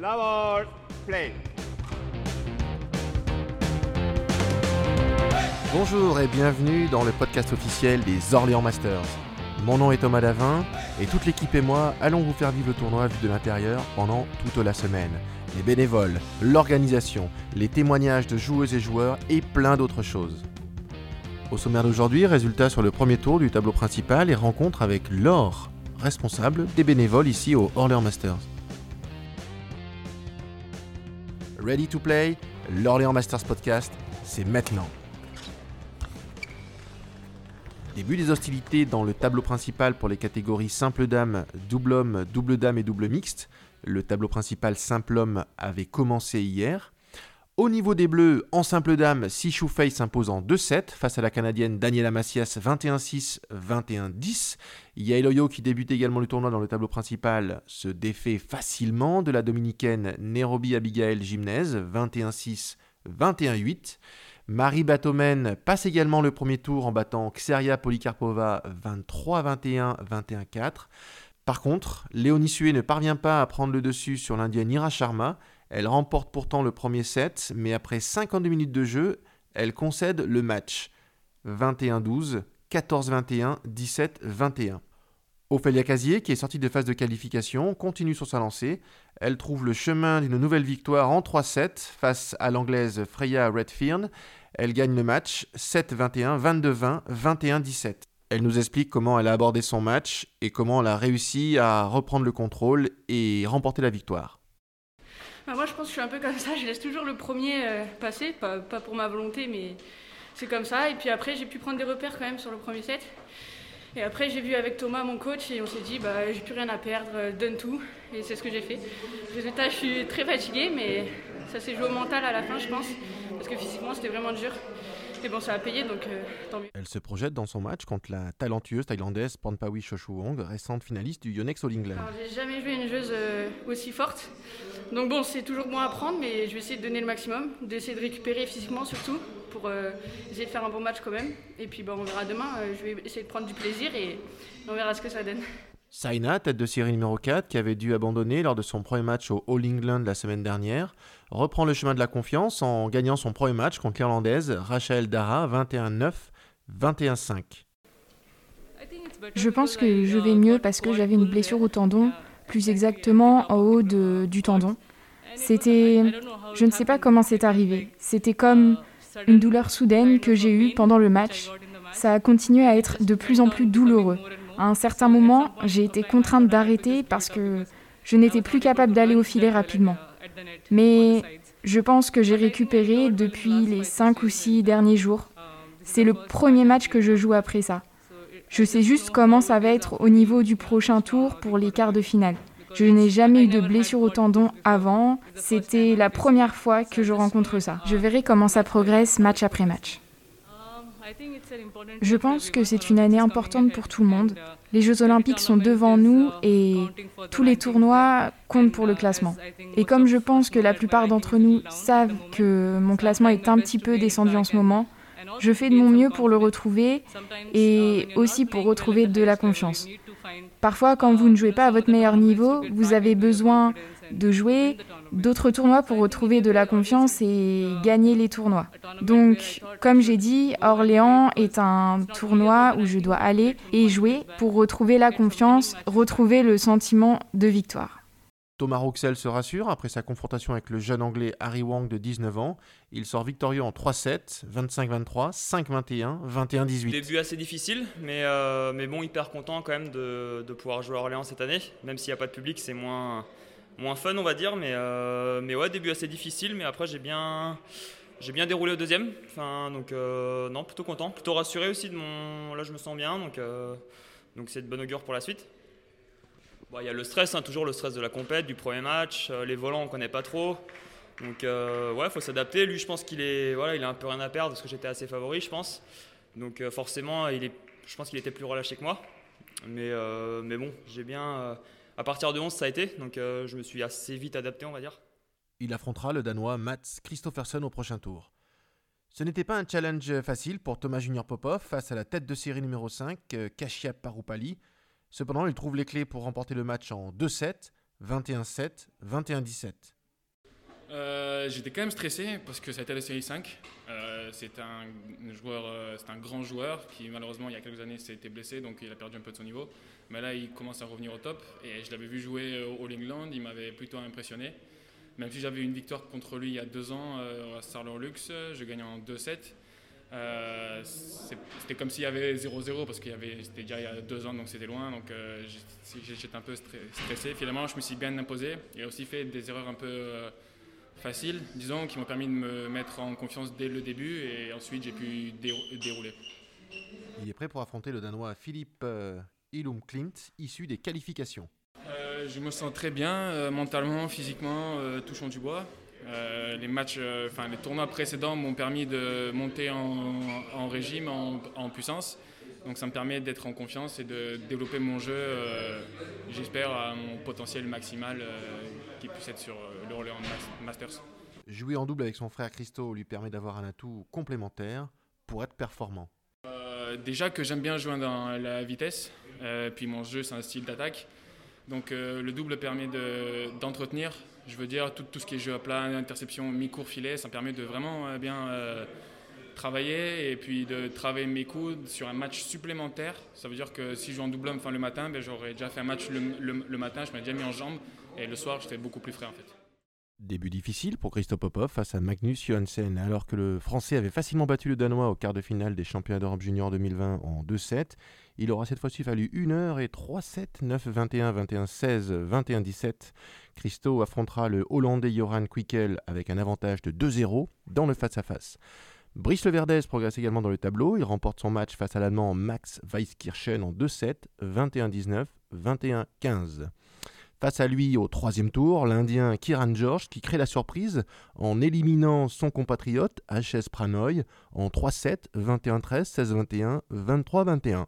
La play. Bonjour et bienvenue dans le podcast officiel des Orléans Masters. Mon nom est Thomas Davin et toute l'équipe et moi allons vous faire vivre le tournoi vu de l'intérieur pendant toute la semaine. Les bénévoles, l'organisation, les témoignages de joueuses et joueurs et plein d'autres choses. Au sommaire d'aujourd'hui, résultat sur le premier tour du tableau principal et rencontre avec Laure, responsable des bénévoles ici au Orléans Masters. Ready to play, l'Orléans Masters Podcast, c'est maintenant. Début des hostilités dans le tableau principal pour les catégories simple dame, double homme, double dame et double mixte. Le tableau principal simple homme avait commencé hier. Au niveau des bleus, en simple dame, Sishu Fei s'impose en 2-7 face à la canadienne Daniela Macias 21-6, 21-10. Yailoyo, qui débute également le tournoi dans le tableau principal, se défait facilement de la dominicaine Nairobi Abigail Gymnase 21-6, 21-8. Marie Batomen passe également le premier tour en battant Xeria Polikarpova 23-21, 21-4. Par contre, Léonie Sué ne parvient pas à prendre le dessus sur l'indienne Ira Sharma. Elle remporte pourtant le premier set, mais après 52 minutes de jeu, elle concède le match. 21-12, 14-21, 17-21. Ophélia Casier, qui est sortie de phase de qualification, continue sur sa lancée. Elle trouve le chemin d'une nouvelle victoire en 3-7 face à l'anglaise Freya Redfern. Elle gagne le match 7-21, 22-20, 21-17. Elle nous explique comment elle a abordé son match et comment elle a réussi à reprendre le contrôle et remporter la victoire. Bah, moi, je pense que je suis un peu comme ça. Je laisse toujours le premier euh, passer, pas, pour ma volonté, mais c'est comme ça. Et puis après, j'ai pu prendre des repères quand même sur le premier set. Et après, j'ai vu avec Thomas, mon coach, et on s'est dit, bah, j'ai plus rien à perdre, euh, donne tout. Et c'est ce que j'ai fait. Résultat, je suis très fatiguée, mais ça s'est joué au mental à la fin, je pense, parce que physiquement, c'était vraiment dur. Et bon, ça a payé, donc euh, tant mieux. Elle se projette dans son match contre la talentueuse thaïlandaise Pornpawi Chochuong, récente finaliste du Yonex All England. J'ai jamais joué une joueuse euh, aussi forte. Donc bon, c'est toujours bon à prendre, mais je vais essayer de donner le maximum, d'essayer de récupérer physiquement surtout, pour euh, essayer de faire un bon match quand même. Et puis bon, on verra demain, je vais essayer de prendre du plaisir et on verra ce que ça donne. Saina, tête de série numéro 4, qui avait dû abandonner lors de son premier match au All England la semaine dernière, reprend le chemin de la confiance en gagnant son premier match contre l'Irlandaise Rachel Dara 21-9, 21-5. Je pense que je vais mieux parce que j'avais une blessure au tendon, plus exactement en haut du tendon. C'était... Je ne sais pas comment c'est arrivé. C'était comme une douleur soudaine que j'ai eue pendant le match. Ça a continué à être de plus en plus douloureux. À un certain moment, j'ai été contrainte d'arrêter parce que je n'étais plus capable d'aller au filet rapidement. Mais je pense que j'ai récupéré depuis les cinq ou six derniers jours. C'est le premier match que je joue après ça. Je sais juste comment ça va être au niveau du prochain tour pour les quarts de finale. Je n'ai jamais eu de blessure au tendon avant. C'était la première fois que je rencontre ça. Je verrai comment ça progresse match après match. Je pense que c'est une année importante pour tout le monde. Les Jeux olympiques sont devant nous et tous les tournois comptent pour le classement. Et comme je pense que la plupart d'entre nous savent que mon classement est un petit peu descendu en ce moment, je fais de mon mieux pour le retrouver et aussi pour retrouver de la confiance. Parfois, quand vous ne jouez pas à votre meilleur niveau, vous avez besoin de jouer d'autres tournois pour retrouver de la confiance et gagner les tournois. Donc, comme j'ai dit, Orléans est un tournoi où je dois aller et jouer pour retrouver la confiance, retrouver le sentiment de victoire. Thomas Roxel se rassure après sa confrontation avec le jeune anglais Harry Wang de 19 ans. Il sort victorieux en 3-7, 25-23, 5-21, 21-18. Début assez difficile, mais, euh, mais bon, hyper content quand même de, de pouvoir jouer à Orléans cette année. Même s'il n'y a pas de public, c'est moins, moins fun, on va dire. Mais, euh, mais ouais, début assez difficile, mais après j'ai bien, j'ai bien déroulé au deuxième. Enfin, donc euh, non, plutôt content, plutôt rassuré aussi de mon. Là, je me sens bien, donc donc c'est de bon augure pour la suite. Bon, il y a le stress, hein, toujours le stress de la compète, du premier match. Euh, les volants, on connaît pas trop. Donc euh, ouais, faut s'adapter. Lui, je pense qu'il est, voilà, il a un peu rien à perdre parce que j'étais assez favori, je pense. Donc euh, forcément, il est, je pense qu'il était plus relâché que moi. Mais, mais bon, j'ai bien. à partir de 11, ça a été. Donc je me suis assez vite adapté, on va dire. Il affrontera le Danois Mats Christoffersen au prochain tour. Ce n'était pas un challenge facile pour Thomas Junior Popov face à la tête de série numéro 5, euh, Kashia Parupali. Cependant, il trouve les clés pour remporter le match en 2-7, 21-7, 21-17. Euh, j'étais quand même stressé parce que ça a été la série 5. Euh, c'est un joueur, euh, c'est un grand joueur qui malheureusement il y a quelques années été blessé donc il a perdu un peu de son niveau. Mais là il commence à revenir au top et je l'avais vu jouer au All England, il m'avait plutôt impressionné. Même si j'avais une victoire contre lui il y a deux ans à Sarlor Lux, je gagnais en 2-7. C'était comme s'il y avait 0-0 parce qu'il y avait c'était déjà il y a deux ans donc c'était loin donc j'étais un peu stressé. Finalement je me suis bien imposé et aussi fait des erreurs un peu facile, disons, qui m'ont permis de me mettre en confiance dès le début et ensuite j'ai pu dérouler. Il est prêt pour affronter le Danois Philippe euh, Ilum Klint, issu des qualifications. Euh, je me sens très bien, euh, mentalement, physiquement, touchant du bois. Les matchs, enfin les tournois précédents m'ont permis de monter en, régime, en, puissance. Donc ça me permet d'être en confiance et de développer mon jeu, j'espère, à mon potentiel maximal qui puisse être sur le en Masters. Jouer en double avec son frère Christo lui permet d'avoir un atout complémentaire pour être performant. Euh, déjà que j'aime bien jouer dans la vitesse, euh, puis mon jeu c'est un style d'attaque. Donc euh, le double permet d'entretenir, je veux dire, tout, ce qui est jeu à plat, interception, mi-court, filet, ça me permet de vraiment bien travailler et puis de travailler mes coudes sur un match supplémentaire. Ça veut dire que si je joue en double enfin, le matin, ben, j'aurais déjà fait un match le, matin, je m'ai déjà mis en jambes et le soir, j'étais beaucoup plus frais en fait. Début difficile pour Christophe Popov face à Magnus Johansen. Alors que le Français avait facilement battu le Danois au quart de finale des Championnats d'Europe Junior 2020 en 2-7, il aura cette fois-ci fallu 1 heure et 3-7, 9-21, 21-16, 21-17. Christo affrontera le Hollandais Joran Quickel avec un avantage de 2-0 dans le face-à-face. Brice Leverdez progresse également dans le tableau. Il remporte son match face à l'Allemand Max Weiskirchen en 2-7, 21-19, 21-15. Face à lui, au troisième tour, l'Indien Kiran George qui crée la surprise en éliminant son compatriote HS Pranoy en 3-7, 21-13, 16-21, 23-21.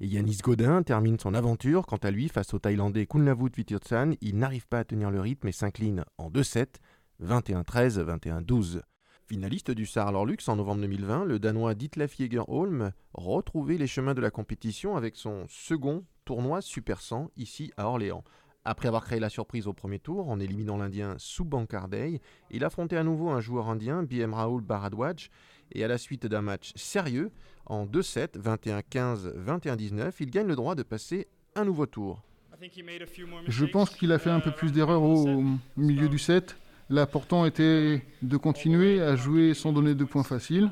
Et Yanis Godin termine son aventure. Quant à lui, face au Thaïlandais Kunlavut Vitirtsan, il n'arrive pas à tenir le rythme et s'incline en 2-7, 21-13, 21-12. Finaliste du Saarlorlux en novembre 2020, le Danois Ditlef Jägerholm retrouvait les chemins de la compétition avec son second tournoi Super 100 ici à Orléans. Après avoir créé la surprise au premier tour en éliminant l'Indien Subankardey, il affrontait à nouveau un joueur indien, BM Raoul Baradwaj, et à la suite d'un match sérieux, en 2-7, 21-15, 21-19, il gagne le droit de passer un nouveau tour. Je pense qu'il a fait un peu plus d'erreurs au milieu du set. L'important était de continuer à jouer sans donner de points faciles.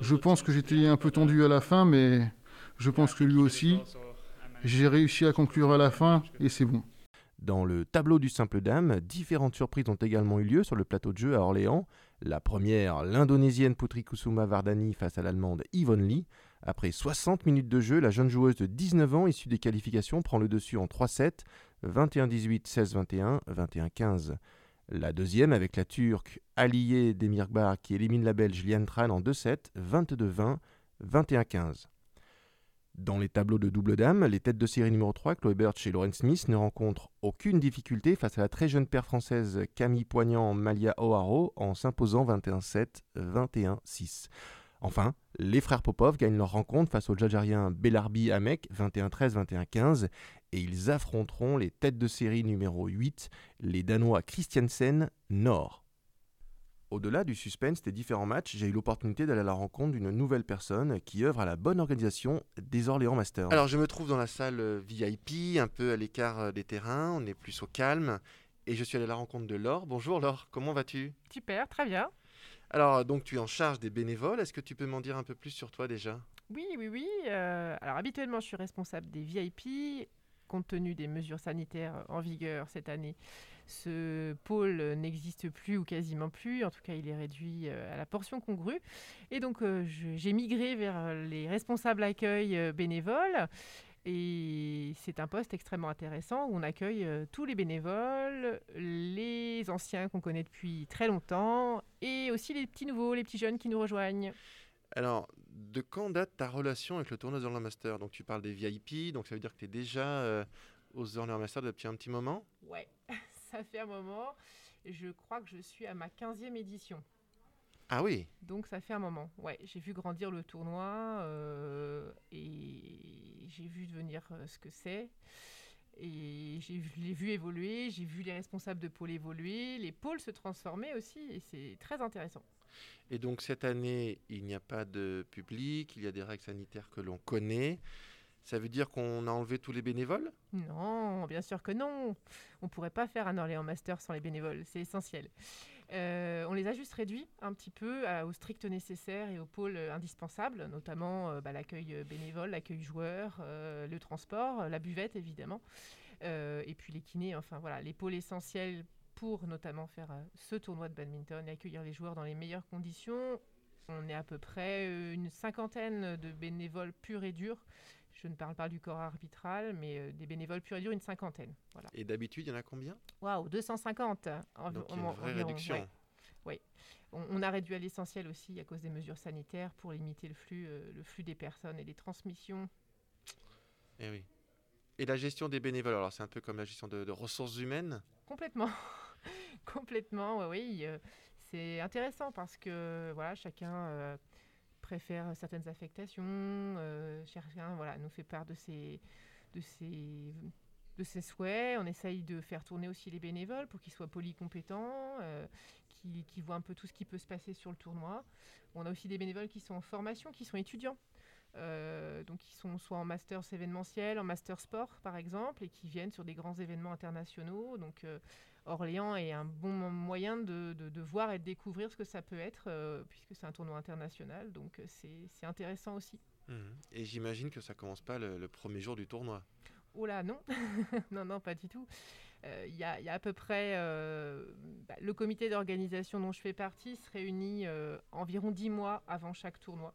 Je pense que j'étais un peu tendu à la fin, mais je pense que lui aussi. J'ai réussi à conclure à la fin et c'est bon. Dans le tableau du simple dame, différentes surprises ont également eu lieu sur le plateau de jeu à Orléans. La première, l'indonésienne Putri Kusuma Vardani face à l'allemande Yvonne Lee. Après 60 minutes de jeu, la jeune joueuse de 19 ans issue des qualifications prend le dessus en 3-7, 21-18, 16-21, 21-15. La deuxième avec la turque Aliye Demirbar qui élimine la belge Lian Tran en 2-7, 22-20, 21-15. Dans les tableaux de double dame, les têtes de série numéro 3, Chloé Birch et Lauren Smith, ne rencontrent aucune difficulté face à la très jeune paire française Camille Poignant-Malia O'Haro en s'imposant 21-7, 21-6. Enfin, les frères Popov gagnent leur rencontre face au Djadjarien Belarbi Amek 21-13, 21-15 et ils affronteront les têtes de série numéro 8, les Danois Christiansen Nord. Au-delà du suspense des différents matchs, j'ai eu l'opportunité d'aller à la rencontre d'une nouvelle personne qui œuvre à la bonne organisation des Orléans Masters. Alors je me trouve dans la salle euh, VIP, un peu à l'écart euh, des terrains, on est plus au calme, et je suis allé à la rencontre de Laure. Bonjour Laure, comment vas-tu? Super, très bien. Alors donc tu es en charge des bénévoles, est-ce que tu peux m'en dire un peu plus sur toi déjà? Oui, oui, oui. Euh, alors habituellement je suis responsable des VIP compte tenu des mesures sanitaires en vigueur cette année, ce pôle n'existe plus ou quasiment plus. En tout cas, il est réduit euh, à la portion congrue. Et donc, euh, j'ai migré vers les responsables accueil euh, bénévoles. Et c'est un poste extrêmement intéressant où on accueille tous les bénévoles, les anciens qu'on connaît depuis très longtemps et aussi les petits nouveaux, les petits jeunes qui nous rejoignent. Alors, de quand date ta relation avec le tournoi Orléans Master? Donc, tu parles des VIP, donc ça veut dire que tu es déjà euh, aux Orléans Master depuis un petit moment? Ouais, ça fait un moment. Je crois que je suis à ma 15e édition. Ah oui Donc ça fait un moment. Ouais, j'ai vu grandir le tournoi euh, et j'ai vu devenir euh, ce que c'est. Et je l'ai vu évoluer, j'ai vu les responsables de pôle évoluer, les pôles se transformer aussi, et c'est très intéressant. Et donc cette année, il n'y a pas de public, il y a des règles sanitaires que l'on connaît. Ça veut dire qu'on a enlevé tous les bénévoles? Non, bien sûr que non. On ne pourrait pas faire un Orléans Master sans les bénévoles, c'est essentiel. Euh, on les a juste réduits un petit peu au strict nécessaire et au pôle indispensable, notamment euh, bah, l'accueil bénévole, l'accueil joueur, euh, le transport, la buvette évidemment, et puis les kinés, enfin voilà, les pôles essentiels pour notamment faire ce tournoi de badminton et accueillir les joueurs dans les meilleures conditions. On est à peu près une cinquantaine de bénévoles purs et durs je ne parle pas du corps arbitral, mais euh, des bénévoles purs et durs, une cinquantaine. Voilà. Et d'habitude, il y en a combien? Waouh, 250 Donc, une vraie réduction. Oui. On, a réduit à l'essentiel aussi à cause des mesures sanitaires pour limiter le flux, euh, le flux des personnes et les transmissions. Et eh oui. Et la gestion des bénévoles, alors c'est un peu comme la gestion de, ressources humaines? Complètement. Complètement, oui. Euh, c'est intéressant parce que voilà, chacun préfère certaines affectations, euh, chacun voilà, nous fait part de ses, de, ses, de ses souhaits. On essaye de faire tourner aussi les bénévoles pour qu'ils soient polycompétents, euh, qu'ils voient un peu tout ce qui peut se passer sur le tournoi. On a aussi des bénévoles qui sont en formation, qui sont étudiants. Euh, donc qui sont soit en master événementiel, en master sport par exemple, et qui viennent sur des grands événements internationaux. Donc euh, Orléans est un bon moyen de, voir et de découvrir ce que ça peut être, euh, puisque c'est un tournoi international. Donc c'est intéressant aussi. Mmh. Et j'imagine que ça commence pas le, premier jour du tournoi. Oh là, non, non, non, pas du tout. Il y, a à peu près bah, le comité d'organisation dont je fais partie se réunit environ dix mois avant chaque tournoi.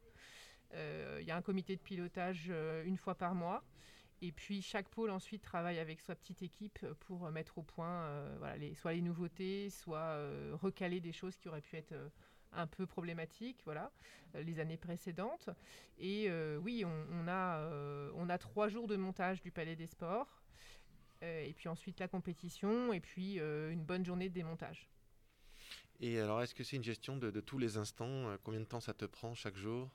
Il euh, y a un comité de pilotage euh, une fois par mois. Et puis chaque pôle ensuite travaille avec sa petite équipe pour mettre au point euh, soit les nouveautés, soit recaler des choses qui auraient pu être un peu problématiques voilà, les années précédentes. Et oui, on, a, on a trois jours de montage du Palais des Sports, et puis ensuite la compétition, et puis une bonne journée de démontage. Et alors, est-ce que c'est une gestion de tous les instants? Combien de temps ça te prend chaque jour?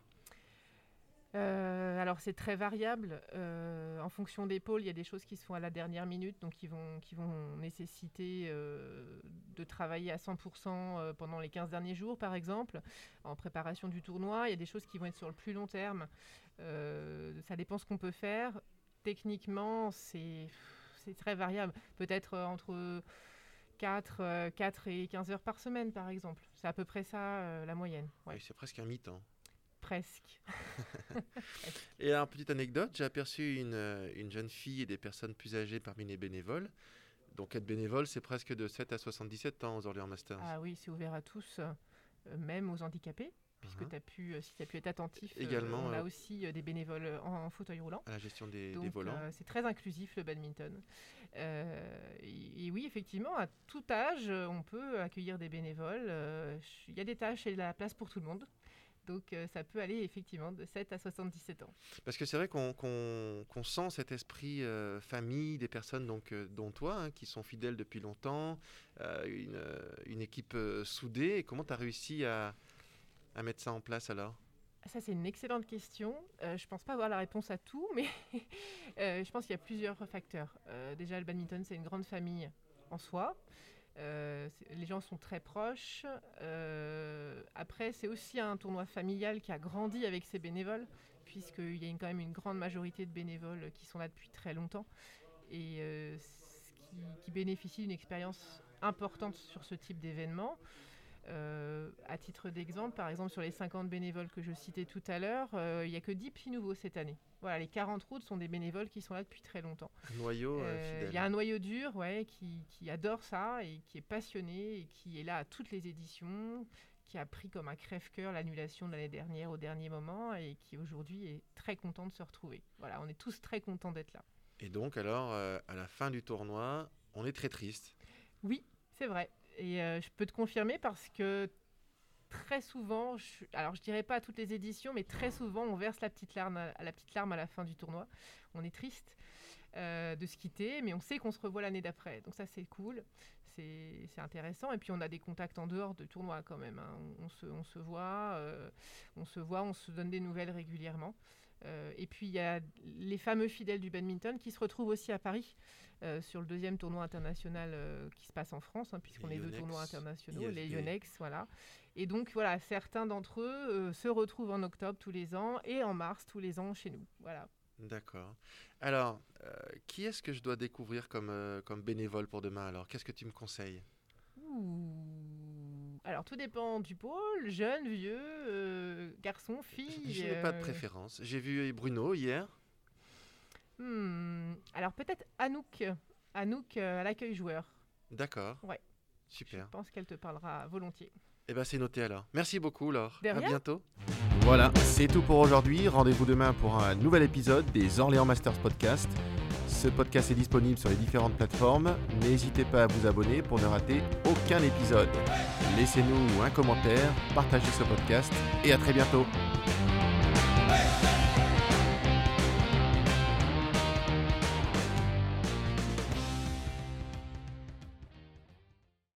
Euh, alors c'est très variable. Euh, en fonction des pôles, il y a des choses qui se font à la dernière minute, donc qui vont, qui vont nécessiter euh, de travailler à 100% pendant les 15 derniers jours, par exemple, en préparation du tournoi. Il y a des choses qui vont être sur le plus long terme. ça dépend ce qu'on peut faire. Techniquement, c'est très variable. Peut-être entre 4, 4 et 15 heures par semaine, par exemple. C'est à peu près ça la moyenne. Oui, c'est presque un mi-temps. Presque. et alors, petite anecdote, j'ai aperçu une, euh, une, jeune fille et des personnes plus âgées parmi les bénévoles. Donc être bénévole, c'est presque de 7 à 77 ans aux Orléans Masters. Ah oui, c'est ouvert à tous, euh, même aux handicapés puisque uh-huh. tu as pu, euh, si tu as pu être attentif, Également, on a aussi des bénévoles en, fauteuil roulant. À la gestion des, des volants. c'est très inclusif le badminton. et, oui, effectivement, à tout âge, on peut accueillir des bénévoles. Il y a des tâches et de la place pour tout le monde. Donc euh, ça peut aller effectivement de 7 à 77 ans. Parce que c'est vrai qu'on sent cet esprit euh, famille des personnes donc, euh, dont toi, hein, qui sont fidèles depuis longtemps, une, une, équipe soudée. Et comment tu as réussi à, à, mettre ça en place alors? Ça, c'est une excellente question. je ne pense pas avoir la réponse à tout, mais je pense qu'il y a plusieurs facteurs. déjà, le badminton, c'est une grande famille en soi. Euh, les gens sont très proches. Euh, après, c'est aussi un tournoi familial qui a grandi avec ses bénévoles, puisqu'il y a quand même une grande majorité de bénévoles qui sont là depuis très longtemps et euh, qui, qui, bénéficient d'une expérience importante sur ce type d'événement. Euh, à titre d'exemple, par exemple, sur les 50 bénévoles que je citais tout à l'heure, euh, il n'y a que 10 petits nouveaux cette année. Voilà, les 40 routes sont des bénévoles qui sont là depuis très longtemps. Un noyau euh, Il y a un noyau dur ouais, qui, qui, adore ça et qui est passionné et qui est là à toutes les éditions, qui a pris comme un crève-cœur l'annulation de l'année dernière au dernier moment et qui aujourd'hui est très content de se retrouver. Voilà, on est tous très contents d'être là. Et donc alors, à la fin du tournoi, on est très triste. Oui, c'est vrai. Et euh, je peux te confirmer parce que très souvent, alors je dirais pas à toutes les éditions, mais très souvent on verse la petite larme à, la petite larme à la fin du tournoi. On est triste euh, de se quitter, mais on sait qu'on se revoit l'année d'après. Donc ça c'est cool, c'est intéressant. Et puis on a des contacts en dehors de tournoi quand même. Hein. On, se, on, se, voit, euh, on se voit, on se donne des nouvelles régulièrement. Et puis il y a les fameux fidèles du badminton qui se retrouvent aussi à Paris sur le deuxième tournoi international qui se passe en France, hein, puisqu'on est deux tournois internationaux, les Yonex, voilà. Et donc voilà, certains d'entre eux se retrouvent en octobre tous les ans et en mars tous les ans chez nous. Voilà. D'accord. Alors, qui est-ce que je dois découvrir comme, comme bénévole pour demain alors? Qu'est-ce que tu me conseilles? Alors, tout dépend du pôle, jeune, vieux, euh, garçon, fille. Je n'ai pas de euh. préférence. J'ai vu Bruno hier. Hmm, alors, peut-être Anouk. Anouk euh, à l'accueil joueur. D'accord. Ouais. Super. Je pense qu'elle te parlera volontiers. Eh bien, c'est noté alors. Merci beaucoup, Laure. À bientôt. Voilà, c'est tout pour aujourd'hui. Rendez-vous demain pour un nouvel épisode des Orléans Masters Podcast. Ce podcast est disponible sur les différentes plateformes. N'hésitez pas à vous abonner pour ne rater aucun épisode. Laissez-nous un commentaire, partagez ce podcast et à très bientôt.